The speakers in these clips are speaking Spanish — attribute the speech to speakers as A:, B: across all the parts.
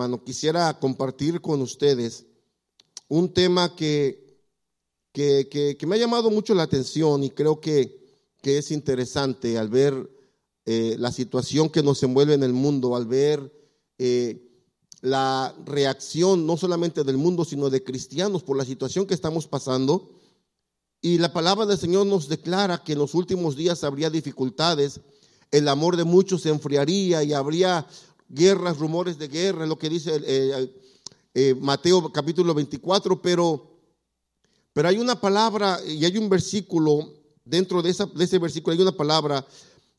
A: hermano, quisiera compartir con ustedes un tema que, que, me ha llamado mucho la atención y creo que, es interesante al ver eh, la situación que nos envuelve en el mundo, al ver eh, la reacción no solamente del mundo, sino de cristianos por la situación que estamos pasando. Y la palabra del Señor nos declara que en los últimos días habría dificultades, el amor de muchos se enfriaría y habría guerras, rumores de guerra, lo que dice eh, eh, Mateo capítulo 24, pero, pero hay una palabra y hay un versículo, dentro de, esa, de ese versículo hay una palabra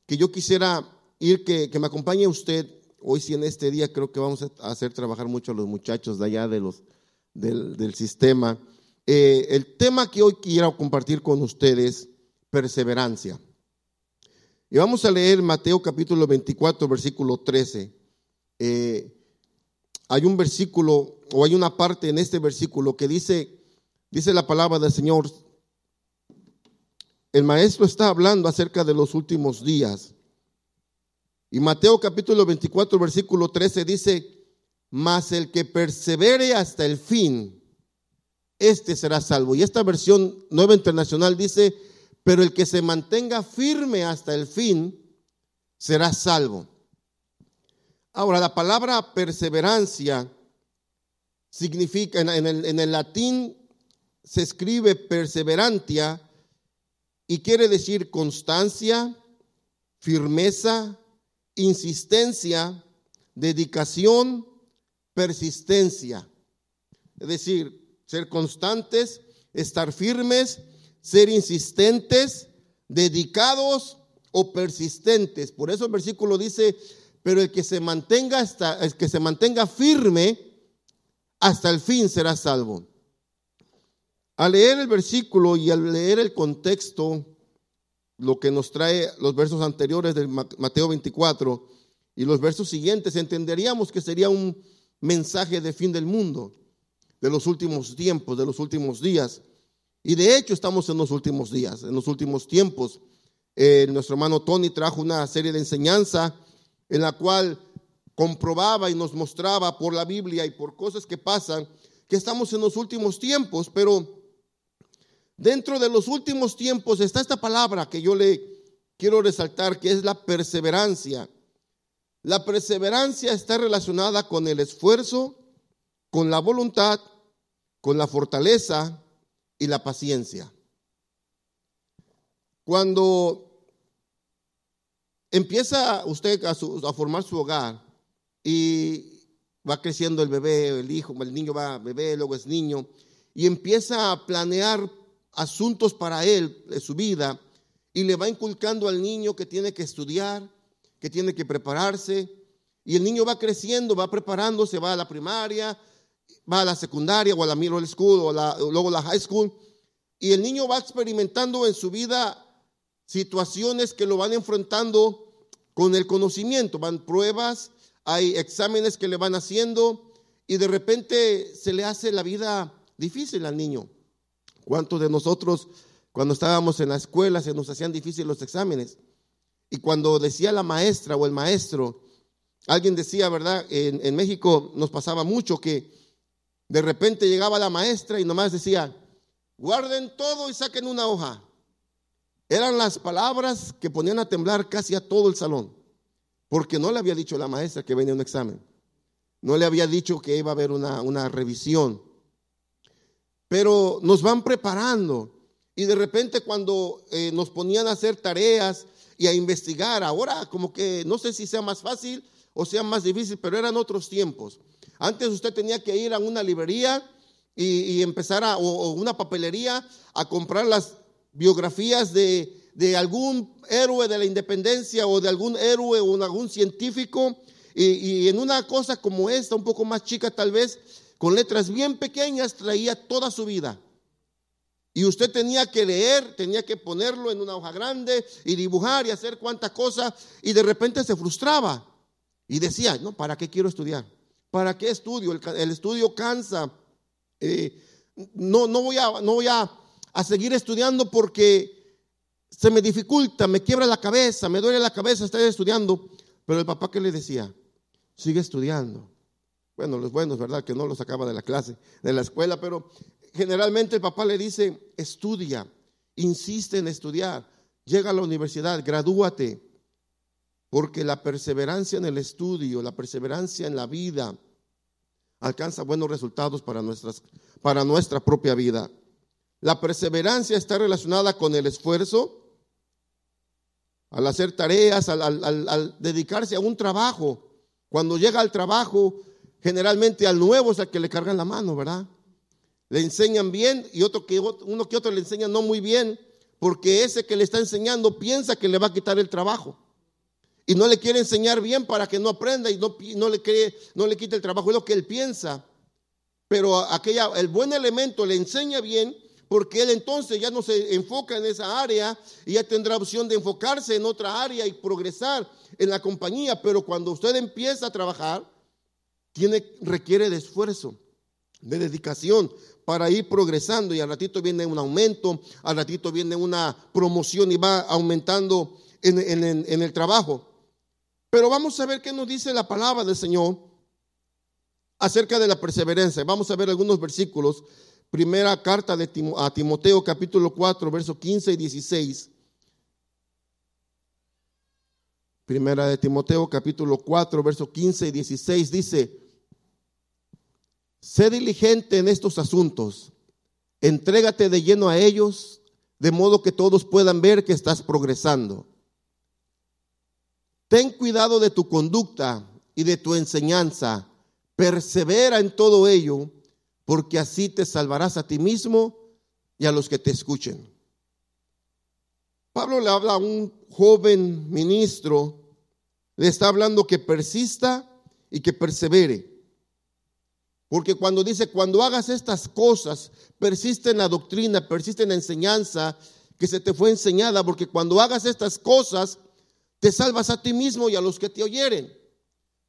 A: que yo quisiera ir, que, me acompañe usted. Hoy sí en este día creo que vamos a hacer trabajar mucho a los muchachos de allá de los, del, sistema. Eh, el tema que hoy quiero compartir con ustedes, perseverancia. Y vamos a leer Mateo capítulo 24, versículo 13. Eh, hay un versículo o hay una parte en este versículo que dice, dice la palabra del Señor, el maestro está hablando acerca de los últimos días. Y Mateo capítulo 24, versículo 13 dice, mas el que persevere hasta el fin, este será salvo. Y esta versión nueva internacional dice, pero el que se mantenga firme hasta el fin, será salvo. Ahora, la palabra perseverancia significa, en, el, latín se escribe perseverantia y quiere decir constancia, firmeza, insistencia, dedicación, persistencia. Es decir, ser constantes, estar firmes, ser insistentes, dedicados o persistentes. Por eso el versículo dice, pero el que se mantenga hasta, el que se mantenga firme hasta el fin será salvo. Al leer el versículo y al leer el contexto, lo que nos trae los versos anteriores de Mateo 24 y los versos siguientes, entenderíamos que sería un mensaje de fin del mundo, de los últimos tiempos, de los últimos días. Y de hecho estamos en los últimos días, en los últimos tiempos. Eh, nuestro hermano Tony trajo una serie de enseñanza en la cual comprobaba y nos mostraba por la Biblia y por cosas que pasan que estamos en los últimos tiempos, pero dentro de los últimos tiempos está esta palabra que yo le quiero resaltar, que es la perseverancia. La perseverancia está relacionada con el esfuerzo, con la voluntad, con la fortaleza y la paciencia. Cuando empieza usted a, formar su hogar y va creciendo el bebé, el hijo, el niño va bebé, luego es niño, y empieza a planear asuntos para él, su vida, y le va inculcando al niño que tiene que estudiar, que tiene que prepararse, y el niño va creciendo, va preparándose, va a la primaria, va a la secundaria o a la middle school o la, luego a la high school, y el niño va experimentando en su vida situaciones que lo van enfrentando con el conocimiento, van pruebas, hay exámenes que le van haciendo y de repente se le hace la vida difícil al niño. ¿Cuántos de nosotros cuando estábamos en la escuela se nos hacían difíciles los exámenes? Y cuando decía la maestra o el maestro, alguien decía, ¿verdad? En, en México nos pasaba mucho que de repente llegaba la maestra y nomás decía, guarden todo y saquen una hoja. Eran las palabras que ponían a temblar casi a todo el salón, porque no le había dicho la maestra que venía un examen, no le había dicho que iba a haber una, revisión, pero nos van preparando y de repente cuando eh, nos ponían a hacer tareas y a investigar, ahora como que no sé si sea más fácil o sea más difícil, pero eran otros tiempos. Antes usted tenía que ir a una librería y, empezar a, o, una papelería a comprar las biografías de, algún héroe de la independencia o de algún héroe o de algún científico. Y, en una cosa como esta, un poco más chica tal vez, con letras bien pequeñas, traía toda su vida. Y usted tenía que leer, tenía que ponerlo en una hoja grande y dibujar y hacer cuantas cosas. Y de repente se frustraba y decía, no, ¿para qué quiero estudiar? ¿Para qué estudio? El, estudio cansa. Eh, no, no, voy a, no voy a a seguir estudiando porque se me dificulta, me quiebra la cabeza, me duele la cabeza estar estudiando. Pero el papá que le decía, sigue estudiando, Bueno, los buenos, ¿verdad? Que no los sacaba de la clase, de la escuela, pero generalmente el papá le dice, estudia, insiste en estudiar, llega a la universidad, gradúate, porque la perseverancia en el estudio, la perseverancia en la vida, alcanza buenos resultados para, nuestras, para nuestra propia vida. La perseverancia está relacionada con el esfuerzo, al hacer tareas, al, dedicarse a un trabajo. Cuando llega al trabajo, generalmente al nuevo es al que le cargan la mano, ¿verdad? Le enseñan bien y otro que, uno que otro le enseña no muy bien, porque ese que le está enseñando piensa que le va a quitar el trabajo. Y no le quiere enseñar bien para que no aprenda y no, no le, cree, no le quite el trabajo, es lo que él piensa. Pero aquella, el buen elemento le enseña bien porque él entonces ya no se enfoca en esa área y ya tendrá opción de enfocarse en otra área y progresar en la compañía. Pero cuando usted empieza a trabajar, tiene, requiere de esfuerzo, de dedicación para ir progresando y al ratito viene un aumento, al ratito viene una promoción y va aumentando en, en el trabajo. Pero vamos a ver qué nos dice la palabra del Señor acerca de la perseverancia. Vamos a ver algunos versículos Primera carta de a Timoteo capítulo 4, versos 15 y 16. Primera de Timoteo capítulo 4, versos 15 y 16 dice, sé diligente en estos asuntos, entrégate de lleno a ellos, de modo que todos puedan ver que estás progresando. Ten cuidado de tu conducta y de tu enseñanza, persevera en todo ello porque así te salvarás a ti mismo y a los que te escuchen. Pablo le habla a un joven ministro, le está hablando que persista y que persevere. Porque cuando dice, cuando hagas estas cosas, persiste en la doctrina, persiste en la enseñanza que se te fue enseñada, porque cuando hagas estas cosas, te salvas a ti mismo y a los que te oyeren.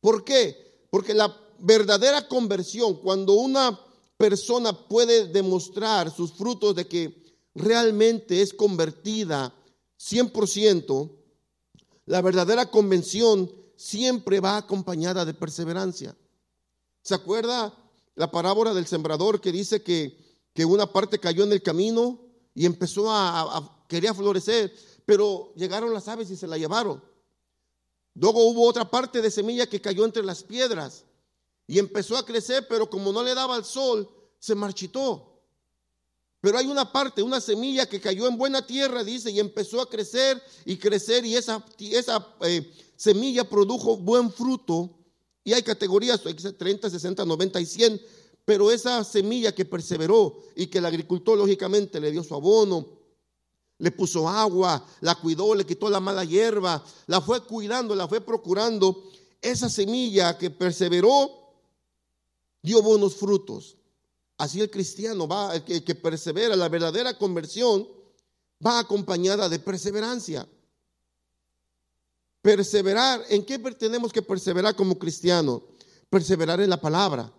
A: ¿Por qué? Porque la verdadera conversión, cuando una persona puede demostrar sus frutos de que realmente es convertida 100%, la verdadera convención siempre va acompañada de perseverancia. ¿Se acuerda la parábola del sembrador que dice que, que una parte cayó en el camino y empezó a, a quería florecer, pero llegaron las aves y se la llevaron? Luego hubo otra parte de semilla que cayó entre las piedras y empezó a crecer, pero como no le daba el sol, se marchitó. Pero hay una parte, una semilla que cayó en buena tierra, dice, y empezó a crecer y crecer, y esa, esa eh, semilla produjo buen fruto. Y hay categorías, 30, 60, 90 y 100, pero esa semilla que perseveró y que el agricultor lógicamente le dio su abono, le puso agua, la cuidó, le quitó la mala hierba, la fue cuidando, la fue procurando, esa semilla que perseveró dio buenos frutos. Así el cristiano va, el que, persevera, la verdadera conversión va acompañada de perseverancia. Perseverar, ¿en qué tenemos que perseverar como cristiano? Perseverar en la palabra.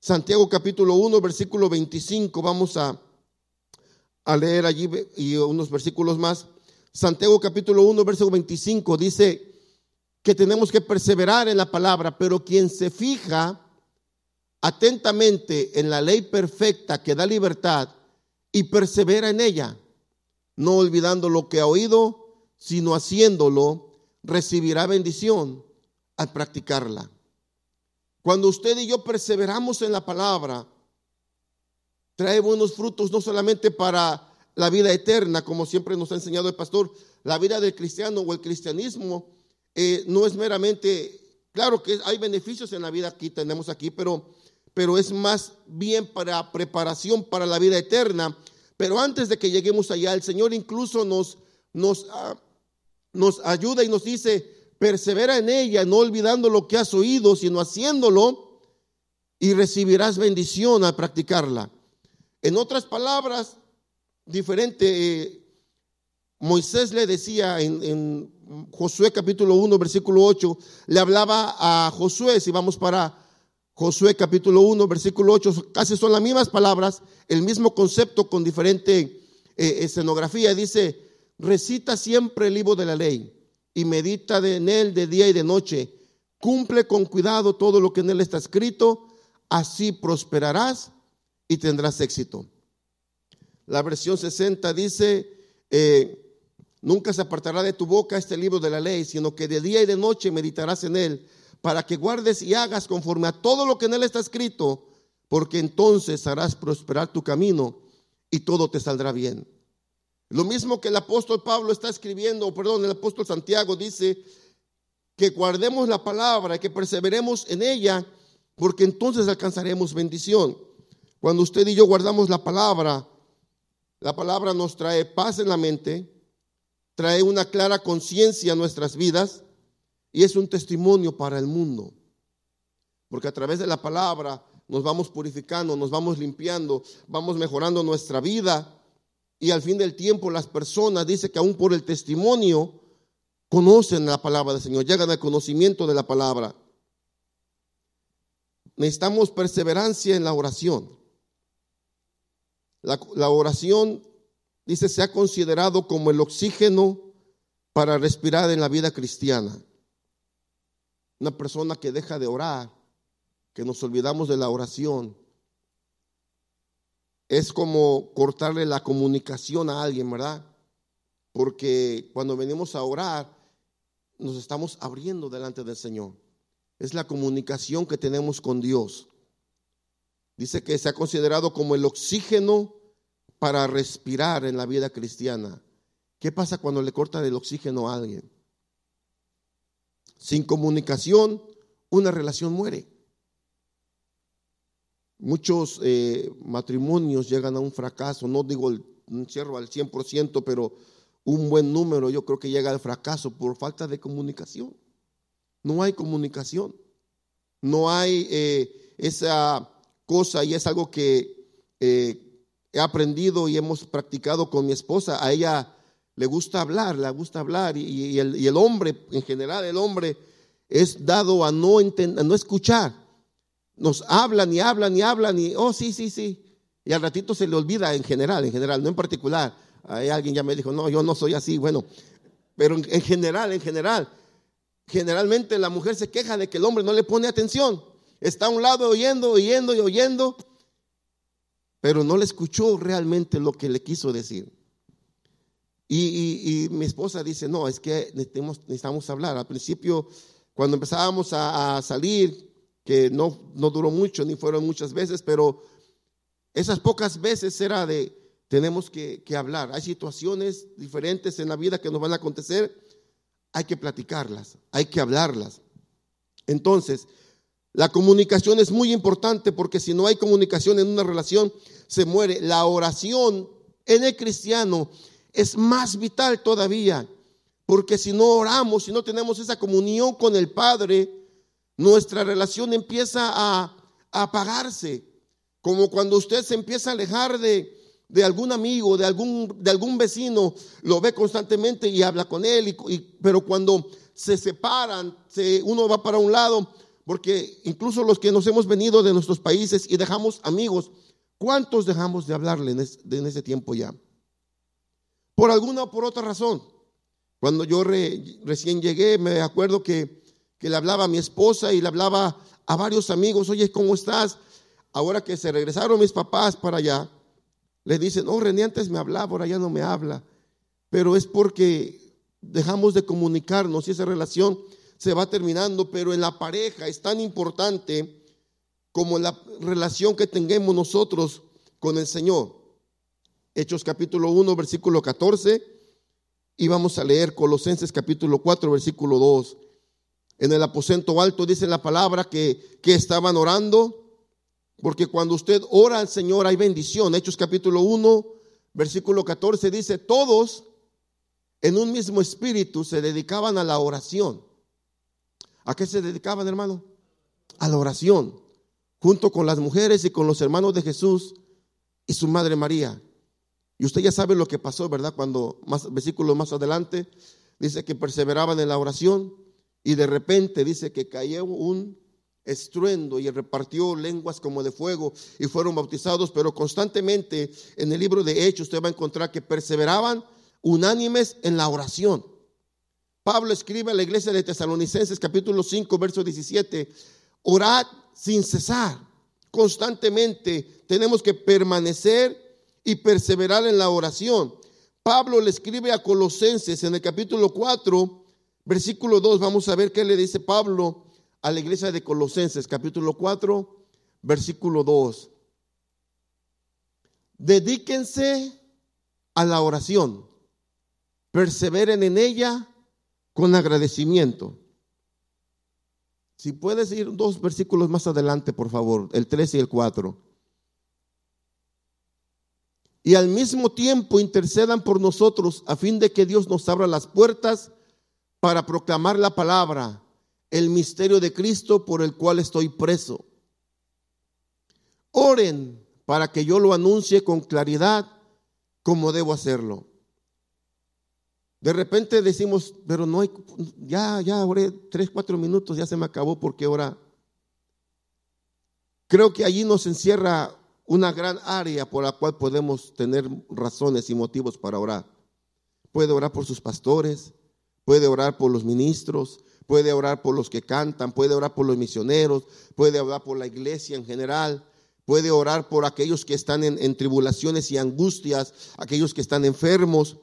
A: Santiago capítulo 1, versículo 25, vamos a, a leer allí y unos versículos más. Santiago capítulo 1, versículo 25 dice que tenemos que perseverar en la palabra, pero quien se fija atentamente en la ley perfecta que da libertad y persevera en ella, no olvidando lo que ha oído, sino haciéndolo, recibirá bendición al practicarla. Cuando usted y yo perseveramos en la palabra, trae buenos frutos no solamente para la vida eterna, como siempre nos ha enseñado el pastor, la vida del cristiano o el cristianismo eh, no es meramente, claro que hay beneficios en la vida aquí, tenemos aquí, pero pero es más bien para preparación para la vida eterna. Pero antes de que lleguemos allá, el Señor incluso nos, nos, ah, nos ayuda y nos dice, persevera en ella, no olvidando lo que has oído, sino haciéndolo, y recibirás bendición al practicarla. En otras palabras, diferente, eh, Moisés le decía en, en Josué capítulo 1, versículo 8, le hablaba a Josué, si vamos para Josué capítulo 1, versículo 8, casi son las mismas palabras, el mismo concepto con diferente eh, escenografía. Dice, recita siempre el libro de la ley y medita en él de día y de noche, Cumple con cuidado todo lo que en él está escrito, así prosperarás y tendrás éxito. La versión 60 dice, eh, nunca se apartará de tu boca este libro de la ley, sino que de día y de noche meditarás en él, para que guardes y hagas conforme a todo lo que en él está escrito, porque entonces harás prosperar tu camino y todo te saldrá bien. Lo mismo que el apóstol Pablo está escribiendo, perdón, el apóstol Santiago dice que guardemos la palabra, que perseveremos en ella, porque entonces alcanzaremos bendición. Cuando usted y yo guardamos la palabra, la palabra nos trae paz en la mente, trae una clara conciencia a nuestras vidas y es un testimonio para el mundo. Porque a través de la palabra nos vamos purificando, nos vamos limpiando, vamos mejorando nuestra vida y al fin del tiempo las personas, dice que aún por el testimonio, conocen la palabra del Señor, llegan al conocimiento de la palabra. Necesitamos perseverancia en la oración. La, oración, dice, se ha considerado como el oxígeno para respirar en la vida cristiana. Una persona que deja de orar, que nos olvidamos de la oración, es como cortarle la comunicación a alguien, ¿verdad? Porque cuando venimos a orar, nos estamos abriendo delante del Señor. Es la comunicación que tenemos con Dios. Dice que se ha considerado como el oxígeno para respirar en la vida cristiana. ¿Qué pasa cuando le cortan el oxígeno a alguien? Sin comunicación, una relación muere. Muchos eh, matrimonios llegan a un fracaso, no digo el, un cierro al 100%, pero un buen número yo creo que llega al fracaso por falta de comunicación. No hay comunicación, no hay eh, esa cosa y es algo que eh, he aprendido y hemos practicado con mi esposa. A ella le gusta hablar, le gusta hablar y, el, hombre, en general el hombre es dado a no, a no escuchar. Nos hablan y hablan y hablan y, oh, sí, sí, sí. Y al ratito se le olvida en general, en general, no en particular. Hay alguien ya me dijo, no, yo no soy así. Bueno, pero en general, en general, generalmente la mujer se queja de que el hombre no le pone atención. Está a un lado oyendo, oyendo y oyendo pero no le escuchó realmente lo que le quiso decir. Y, mi esposa dice, no, es que necesitamos, hablar. Al principio, cuando empezábamos a, salir, que no, no duró mucho, ni fueron muchas veces, pero esas pocas veces era de, tenemos que, que hablar. Hay situaciones diferentes en la vida que nos van a acontecer, hay que platicarlas, hay que hablarlas. Entonces, la comunicación es muy importante porque si no hay comunicación en una relación, se muere. La oración en el cristiano es más vital todavía, porque si no oramos, si no tenemos esa comunión con el Padre, nuestra relación empieza a, apagarse. Como cuando usted se empieza a alejar de, de algún amigo, de algún, de algún vecino, lo ve constantemente y habla con él, y, pero cuando se separan, se, uno va para un lado, porque incluso los que nos hemos venido de nuestros países y dejamos amigos, ¿cuántos dejamos de hablarle en, ese tiempo ya? Por alguna o por otra razón. Cuando yo recién llegué, me acuerdo que, le hablaba a mi esposa y le hablaba a varios amigos, oye, ¿cómo estás? Ahora que se regresaron mis papás para allá, le dicen, oh, René antes me hablaba, ahora ya no me habla. Pero es porque dejamos de comunicarnos y esa relación se va terminando, pero en la pareja es tan importante como la relación que tengamos nosotros con el Señor. Hechos capítulo 1, versículo 14, y vamos a leer Colosenses capítulo 4, versículo 2. En el aposento alto dice la palabra que, que estaban orando, porque cuando usted ora al Señor hay bendición. Hechos capítulo 1, versículo 14 dice, todos en un mismo espíritu se dedicaban a la oración. ¿A qué se dedicaban, hermano? A la oración, junto con las mujeres y con los hermanos de Jesús y su madre María. Y usted ya sabe lo que pasó, ¿verdad? Cuando más versículos más adelante dice que perseveraban en la oración y de repente dice que cayó un estruendo y repartió lenguas como de fuego y fueron bautizados, pero constantemente en el libro de Hechos usted va a encontrar que perseveraban unánimes en la oración. Pablo escribe a la iglesia de Tesalonicenses capítulo 5, verso 17, orad sin cesar, constantemente tenemos que permanecer y perseverar en la oración. Pablo le escribe a Colosenses en el capítulo 4, versículo 2, vamos a ver qué le dice Pablo a la iglesia de Colosenses, capítulo 4, versículo 2. Dedíquense a la oración, perseveren en ella con agradecimiento. Si puedes ir dos versículos más adelante, por favor, el 3 y el 4. Y al mismo tiempo intercedan por nosotros a fin de que Dios nos abra las puertas para proclamar la palabra, el misterio de Cristo por el cual estoy preso. Oren para que yo lo anuncie con claridad como debo hacerlo. De repente decimos, pero no hay, ya, ya oré tres, cuatro minutos, ya se me acabó porque ahora. Creo que allí nos encierra una gran área por la cual podemos tener razones y motivos para orar. Puede orar por sus pastores, puede orar por los ministros, puede orar por los que cantan, puede orar por los misioneros, puede orar por la iglesia en general, puede orar por aquellos que están en, tribulaciones y angustias, aquellos que están enfermos.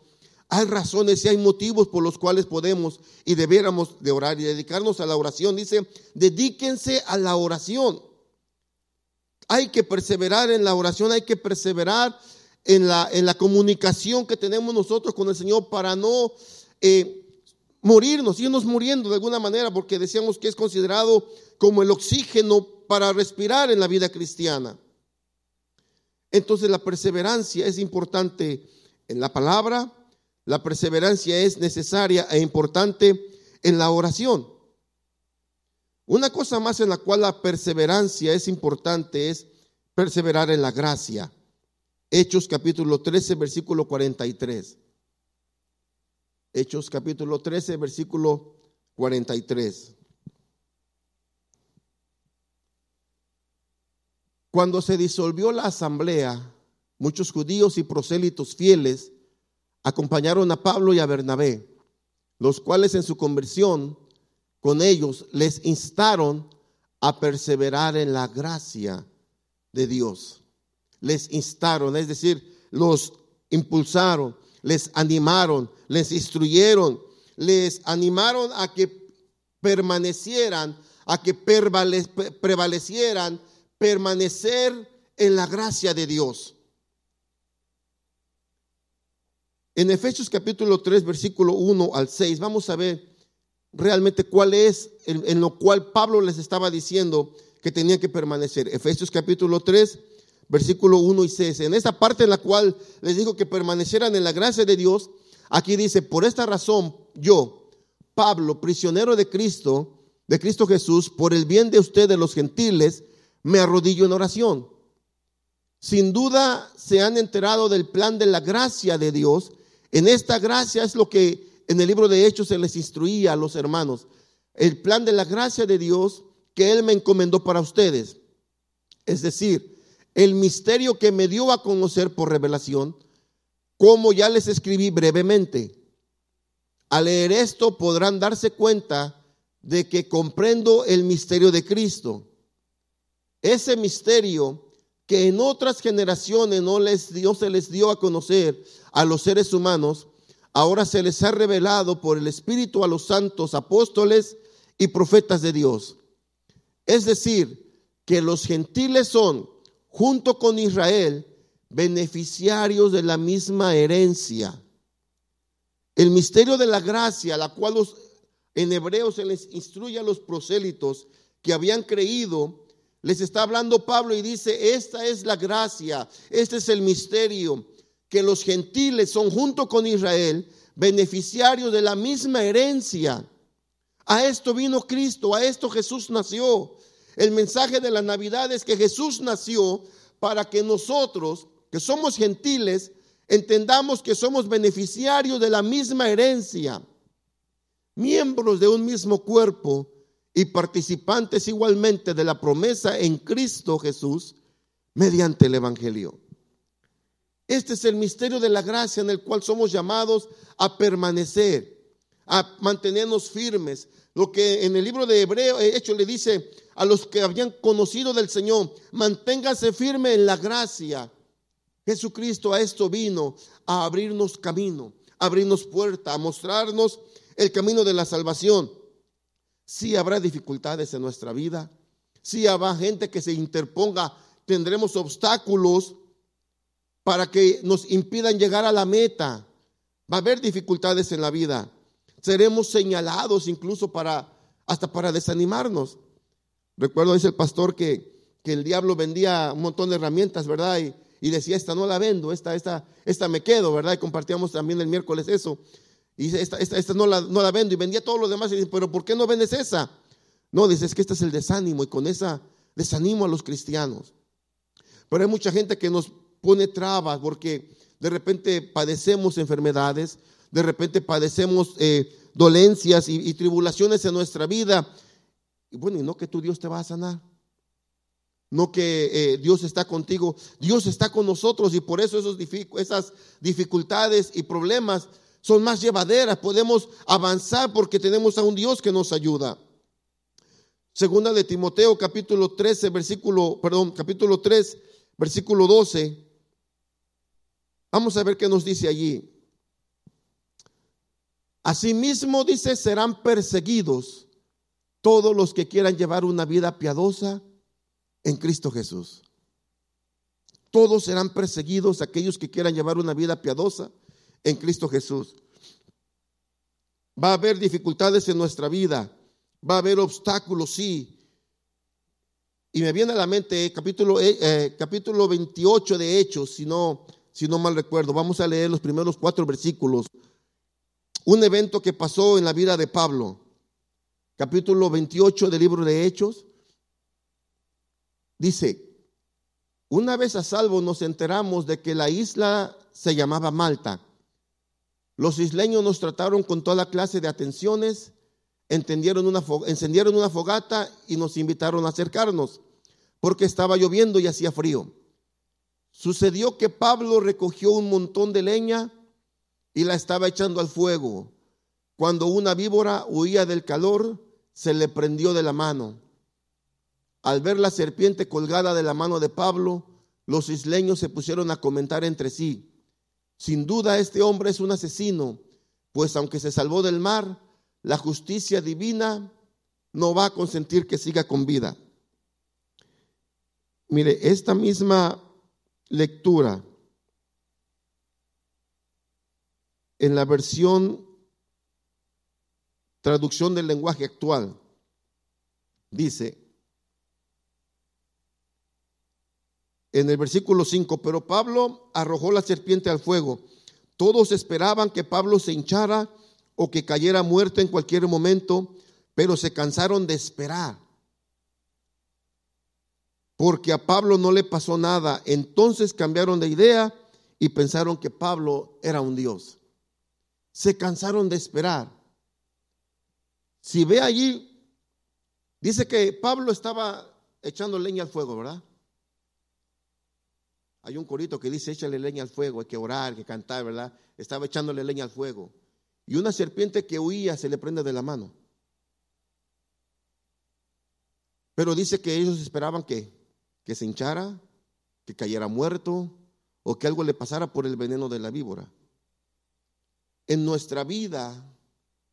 A: Hay razones y hay motivos por los cuales podemos y debiéramos de orar y dedicarnos a la oración. Dice, dedíquense a la oración. Hay que perseverar en la oración, hay que perseverar en la, en la comunicación que tenemos nosotros con el Señor para no eh, morirnos, irnos muriendo de alguna manera, porque decíamos que es considerado como el oxígeno para respirar en la vida cristiana. Entonces la perseverancia es importante en la palabra, la perseverancia es necesaria e importante en la oración. Una cosa más en la cual la perseverancia es importante es perseverar en la gracia. Hechos capítulo 13, versículo 43. Hechos capítulo 13, versículo 43. Cuando se disolvió la asamblea, muchos judíos y prosélitos fieles acompañaron a Pablo y a Bernabé, los cuales en su conversión con ellos les instaron a perseverar en la gracia de Dios. Les instaron, es decir, los impulsaron, les animaron, les instruyeron, les animaron a que permanecieran, a que prevalecieran, permanecer en la gracia de Dios. En Efesios capítulo 3, versículo 1 al 6, vamos a ver realmente cuál es en, lo cual Pablo les estaba diciendo que tenían que permanecer. Efesios capítulo 3, versículo 1 y 6. En esta parte en la cual les digo que permanecieran en la gracia de Dios, aquí dice, por esta razón yo, Pablo, prisionero de Cristo, de Cristo Jesús, por el bien de ustedes los gentiles, me arrodillo en oración. Sin duda se han enterado del plan de la gracia de Dios. En esta gracia es lo que en el libro de Hechos se les instruía a los hermanos. El plan de la gracia de Dios que Él me encomendó para ustedes. Es decir, el misterio que me dio a conocer por revelación, como ya les escribí brevemente. Al leer esto podrán darse cuenta de que comprendo el misterio de Cristo. Ese misterio que en otras generaciones no, Dios se les dio a conocer a los seres humanos, ahora se les ha revelado por el Espíritu a los santos apóstoles y profetas de Dios. Es decir, que los gentiles son, junto con Israel, beneficiarios de la misma herencia. El misterio de la gracia, la cual en hebreo se les instruye a los prosélitos que habían creído, les está hablando Pablo y dice, esta es la gracia, este es el misterio que los gentiles son junto con Israel beneficiarios de la misma herencia. A esto vino Cristo, a esto Jesús nació. El mensaje de la Navidad es que Jesús nació para que nosotros, que somos gentiles, entendamos que somos beneficiarios de la misma herencia, miembros de un mismo cuerpo y participantes igualmente de la promesa en Cristo Jesús mediante el Evangelio. Este es el misterio de la gracia en el cual somos llamados a permanecer, a mantenernos firmes. Lo que en el libro de Hebreo, eh, hecho, le dice a los que habían conocido del Señor, manténgase firme en la gracia. Jesucristo a esto vino, a abrirnos camino, a abrirnos puerta, a mostrarnos el camino de la salvación. Sí habrá dificultades en nuestra vida, sí habrá gente que se interponga, tendremos obstáculos para que nos impidan llegar a la meta. Va a haber dificultades en la vida. Seremos señalados incluso para hasta para desanimarnos. Recuerdo dice el pastor que, que el diablo vendía un montón de herramientas, ¿verdad? Y, y, decía, esta no la vendo, esta, esta, esta me quedo, ¿verdad? Y compartíamos también el miércoles eso. Y dice, esta, esta, esta no, la, no la vendo. Y vendía todo lo demás. Y dice, pero ¿por qué no vendes esa? No, dice, es que este es el desánimo y con esa desanimo a los cristianos. Pero hay mucha gente que nos pone trabas porque de repente padecemos enfermedades, de repente padecemos eh, dolencias y, tribulaciones en nuestra vida. Y bueno, y no que tu Dios te va a sanar. No que eh, Dios está contigo, Dios está con nosotros y por eso esos, esas dificultades y problemas son más llevaderas. Podemos avanzar porque tenemos a un Dios que nos ayuda. Segunda de Timoteo capítulo 13, versículo, perdón, capítulo 3, versículo 12. Vamos a ver qué nos dice allí. Asimismo dice, serán perseguidos todos los que quieran llevar una vida piadosa en Cristo Jesús. Todos serán perseguidos aquellos que quieran llevar una vida piadosa en Cristo Jesús. Va a haber dificultades en nuestra vida, va a haber obstáculos, sí. Y me viene a la mente capítulo, eh, eh, capítulo 28 de Hechos, si no si no mal recuerdo. Vamos a leer los primeros cuatro versículos. Un evento que pasó en la vida de Pablo. Capítulo 28 del libro de Hechos. Dice, una vez a salvo nos enteramos de que la isla se llamaba Malta. Los isleños nos trataron con toda clase de atenciones, entendieron una, encendieron una fogata y nos invitaron a acercarnos, porque estaba lloviendo y hacía frío. Sucedió que Pablo recogió un montón de leña y la estaba echando al fuego. Cuando una víbora huía del calor, se le prendió de la mano. Al ver la serpiente colgada de la mano de Pablo, los isleños se pusieron a comentar entre sí. Sin duda este hombre es un asesino, pues aunque se salvó del mar, la justicia divina no va a consentir que siga con vida. Mire, esta misma lectura en la versión traducción del lenguaje actual dice en el versículo 5, pero Pablo arrojó la serpiente al fuego. Todos esperaban que Pablo se hinchara o que cayera muerto en cualquier momento, pero se cansaron de esperar porque a Pablo no le pasó nada. Entonces cambiaron de idea y pensaron que Pablo era un Dios. Se cansaron de esperar. Si ve allí, dice que Pablo estaba echando leña al fuego, ¿verdad? Hay un corito que dice, échale leña al fuego, hay que orar, hay que cantar, ¿verdad? Estaba echándole leña al fuego. Y una serpiente que huía se le prende de la mano. Pero dice que ellos esperaban que que se hinchara, que cayera muerto o que algo le pasara por el veneno de la víbora. En nuestra vida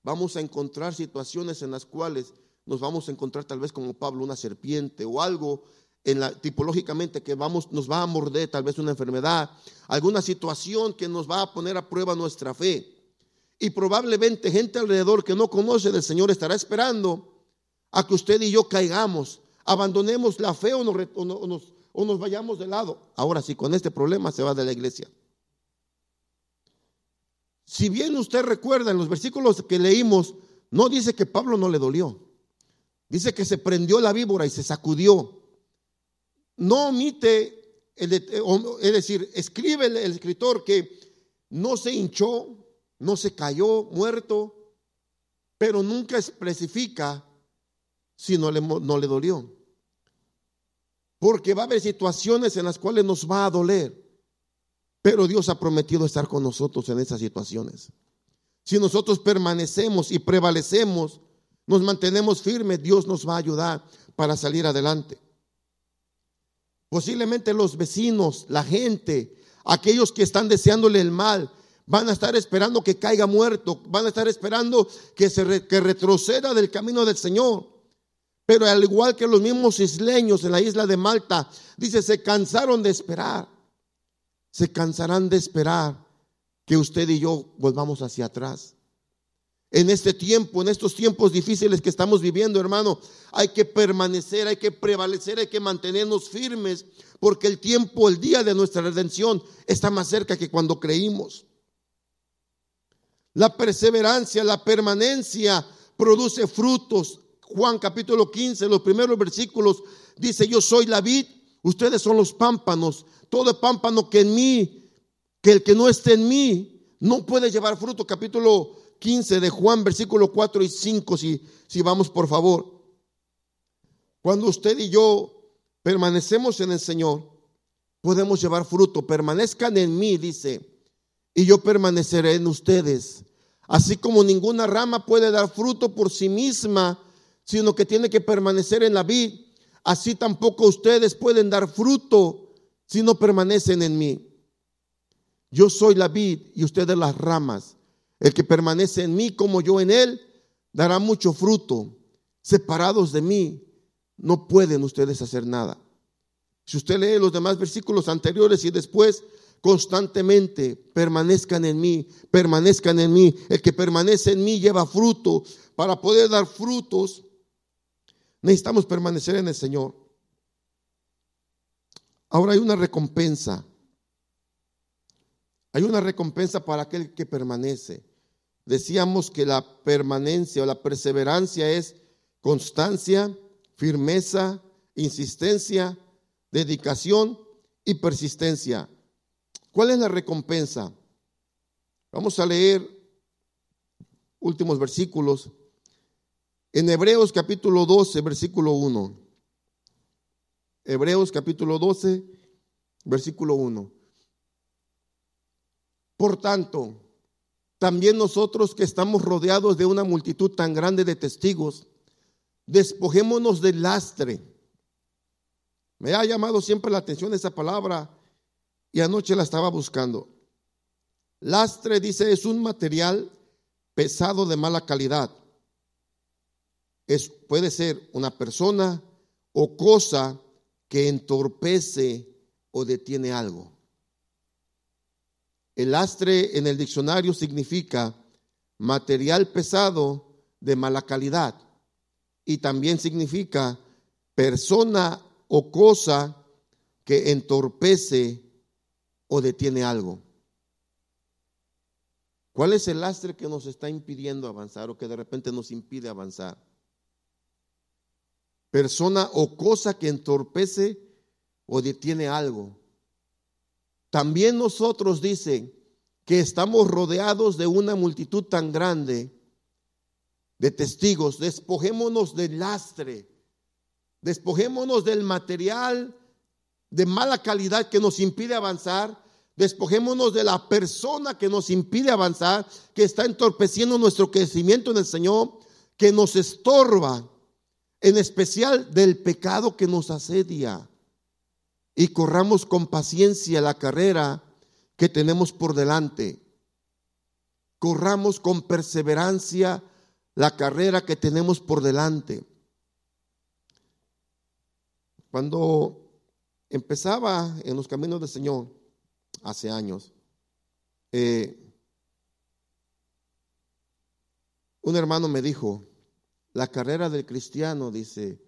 A: vamos a encontrar situaciones en las cuales nos vamos a encontrar tal vez como Pablo una serpiente o algo en la, tipológicamente que vamos, nos va a morder tal vez una enfermedad, alguna situación que nos va a poner a prueba nuestra fe. Y probablemente gente alrededor que no conoce del Señor estará esperando a que usted y yo caigamos abandonemos la fe o nos, o nos, vayamos de lado. Ahora sí, con este problema se va de la iglesia. Si bien usted recuerda en los versículos que leímos, no dice que Pablo no le dolió. Dice que se prendió la víbora y se sacudió. No omite, el, es decir, escribe el, escritor que no se hinchó, no se cayó muerto, pero nunca especifica si no le, no le dolió. Porque va a haber situaciones en las cuales nos va a doler. Pero Dios ha prometido estar con nosotros en esas situaciones. Si nosotros permanecemos y prevalecemos, nos mantenemos firmes, Dios nos va a ayudar para salir adelante. Posiblemente los vecinos, la gente, aquellos que están deseándole el mal, van a estar esperando que caiga muerto, van a estar esperando que, se que retroceda del camino del Señor. Pero al igual que los mismos isleños en la isla de Malta, dice, se cansaron de esperar. Se cansarán de esperar que usted y yo volvamos hacia atrás. En este tiempo, en estos tiempos difíciles que estamos viviendo, hermano, hay que permanecer, hay que prevalecer, hay que mantenernos firmes, porque el tiempo, el día de nuestra redención está más cerca que cuando creímos. La perseverancia, la permanencia produce frutos. Juan capítulo 15, los primeros versículos, dice, yo soy la vid, ustedes son los pámpanos. Todo pámpano que en mí, que el que no esté en mí, no puede llevar fruto. Capítulo 15 de Juan, versículo 4 y 5, si, si vamos por favor. Cuando usted y yo permanecemos en el Señor, podemos llevar fruto. Permanezcan en mí, dice, y yo permaneceré en ustedes. Así como ninguna rama puede dar fruto por sí misma, sino que tiene que permanecer en la vid, así tampoco ustedes pueden dar fruto si no permanecen en mí. Yo soy la vid y ustedes las ramas. El que permanece en mí como yo en él, dará mucho fruto. Separados de mí, no pueden ustedes hacer nada. Si usted lee los demás versículos anteriores y después, constantemente permanezcan en mí, permanezcan en mí. El que permanece en mí lleva fruto. Para poder dar frutos, necesitamos permanecer en el Señor. Ahora hay una recompensa. Hay una recompensa para aquel que permanece. Decíamos que la permanencia o la perseverancia es constancia, firmeza, insistencia, dedicación y persistencia. ¿Cuál es la recompensa? Vamos a leer últimos versículos. En Hebreos capítulo 12, versículo 1. Hebreos capítulo 12, versículo 1. Por tanto, también nosotros que estamos rodeados de una multitud tan grande de testigos, despojémonos del lastre. Me ha llamado siempre la atención esa palabra y anoche la estaba buscando. Lastre dice es un material pesado de mala calidad. Es, puede ser una persona o cosa que entorpece o detiene algo. El lastre en el diccionario significa material pesado de mala calidad y también significa persona o cosa que entorpece o detiene algo. ¿Cuál es el lastre que nos está impidiendo avanzar o que de repente nos impide avanzar? Persona o cosa que entorpece o detiene algo. También nosotros, dice, que estamos rodeados de una multitud tan grande de testigos, despojémonos del lastre, despojémonos del material de mala calidad que nos impide avanzar, despojémonos de la persona que nos impide avanzar, que está entorpeciendo nuestro crecimiento en el Señor, que nos estorba, en especial del pecado que nos asedia y corramos con paciencia la carrera que tenemos por delante. Corramos con perseverancia la carrera que tenemos por delante. Cuando empezaba en los caminos del Señor, hace años, eh, un hermano me dijo, la carrera del cristiano, dice,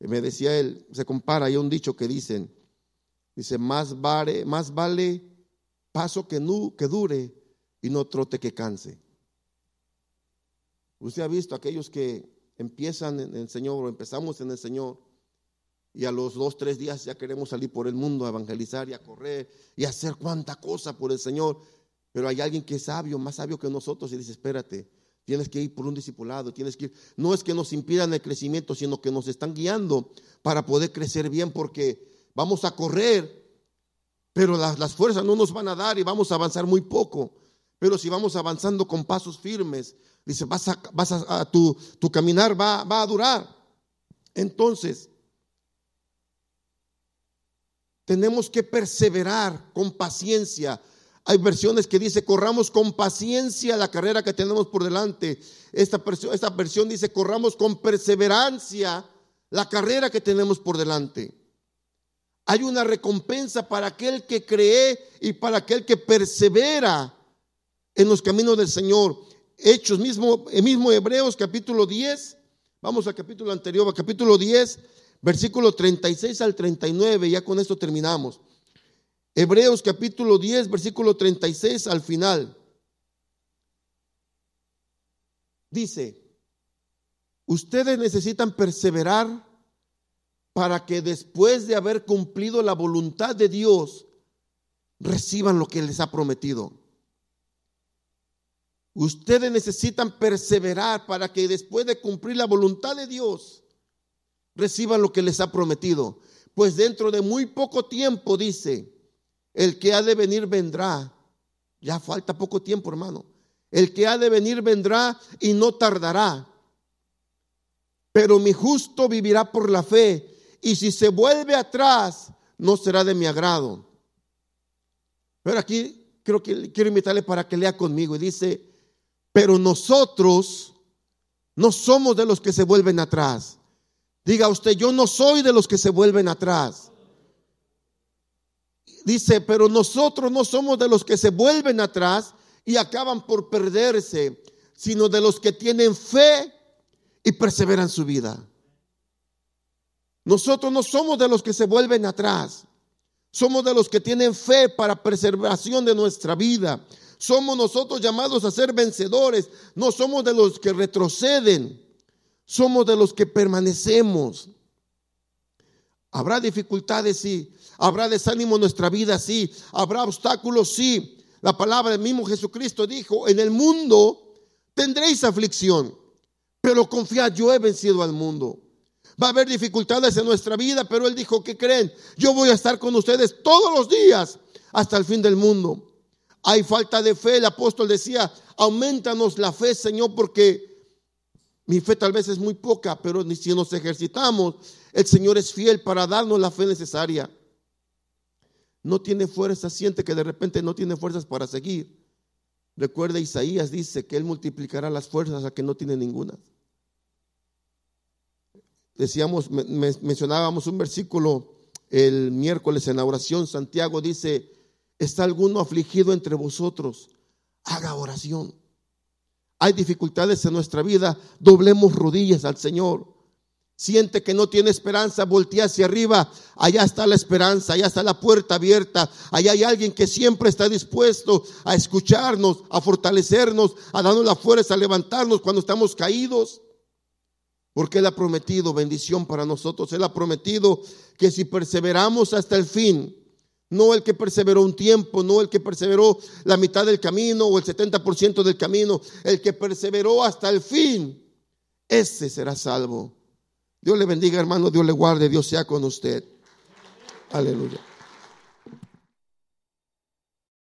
A: me decía él, se compara, hay un dicho que dicen, Dice, más vale, más vale paso que, que dure y no trote que canse. Usted ha visto aquellos que empiezan en el Señor o empezamos en el Señor y a los dos, tres días ya queremos salir por el mundo a evangelizar y a correr y hacer cuanta cosa por el Señor. Pero hay alguien que es sabio, más sabio que nosotros y dice, espérate, tienes que ir por un discipulado, tienes que ir. No es que nos impidan el crecimiento, sino que nos están guiando para poder crecer bien porque vamos a correr, pero las, fuerzas no nos van a dar y vamos a avanzar muy poco. Pero si vamos avanzando con pasos firmes, dice, vas a, vas a, tu, tu, caminar va, va a durar. Entonces, tenemos que perseverar con paciencia. Hay versiones que dice, corramos con paciencia la carrera que tenemos por delante. Esta, esta versión dice, corramos con perseverancia la carrera que tenemos por delante. Hay una recompensa para aquel que cree y para aquel que persevera en los caminos del Señor. Hechos mismo, el mismo Hebreos capítulo 10, vamos al capítulo anterior, capítulo 10, versículo 36 al 39, ya con esto terminamos. Hebreos capítulo 10, versículo 36 al final. Dice, ustedes necesitan perseverar para que después de haber cumplido la voluntad de Dios, reciban lo que les ha prometido. Ustedes necesitan perseverar para que después de cumplir la voluntad de Dios, reciban lo que les ha prometido. Pues dentro de muy poco tiempo, dice, el que ha de venir vendrá. Ya falta poco tiempo, hermano. El que ha de venir vendrá y no tardará. Pero mi justo vivirá por la fe y si se vuelve atrás, no será de mi agrado. Pero aquí creo que quiero invitarle para que lea conmigo y dice, pero nosotros no somos de los que se vuelven atrás. Diga usted, yo no soy de los que se vuelven atrás. Dice, pero nosotros no somos de los que se vuelven atrás y acaban por perderse, sino de los que tienen fe y perseveran su vida. Nosotros no somos de los que se vuelven atrás. Somos de los que tienen fe para preservación de nuestra vida. Somos nosotros llamados a ser vencedores. No somos de los que retroceden. Somos de los que permanecemos. Habrá dificultades, sí. Habrá desánimo en nuestra vida, sí. Habrá obstáculos, sí. La palabra del mismo Jesucristo dijo, en el mundo tendréis aflicción, pero confiad, yo he vencido al mundo. Va a haber dificultades en nuestra vida, pero Él dijo, ¿qué creen? Yo voy a estar con ustedes todos los días hasta el fin del mundo. Hay falta de fe. El apóstol decía, aumentanos la fe, Señor, porque mi fe tal vez es muy poca, pero si nos ejercitamos, el Señor es fiel para darnos la fe necesaria. No tiene fuerza, siente que de repente no tiene fuerzas para seguir. Recuerda, Isaías dice que Él multiplicará las fuerzas a que no tiene ninguna decíamos, mencionábamos un versículo el miércoles en la oración, Santiago dice, ¿está alguno afligido entre vosotros? Haga oración. Hay dificultades en nuestra vida, doblemos rodillas al Señor. Siente que no tiene esperanza, voltea hacia arriba. Allá está la esperanza, allá está la puerta abierta. Allá hay alguien que siempre está dispuesto a escucharnos, a fortalecernos, a darnos la fuerza, a levantarnos cuando estamos caídos. Porque Él ha prometido bendición para nosotros. Él ha prometido que si perseveramos hasta el fin, no el que perseveró un tiempo, no el que perseveró la mitad del camino o el 70% del camino, el que perseveró hasta el fin, ese será salvo. Dios le bendiga, hermano, Dios le guarde, Dios sea con usted. Aleluya.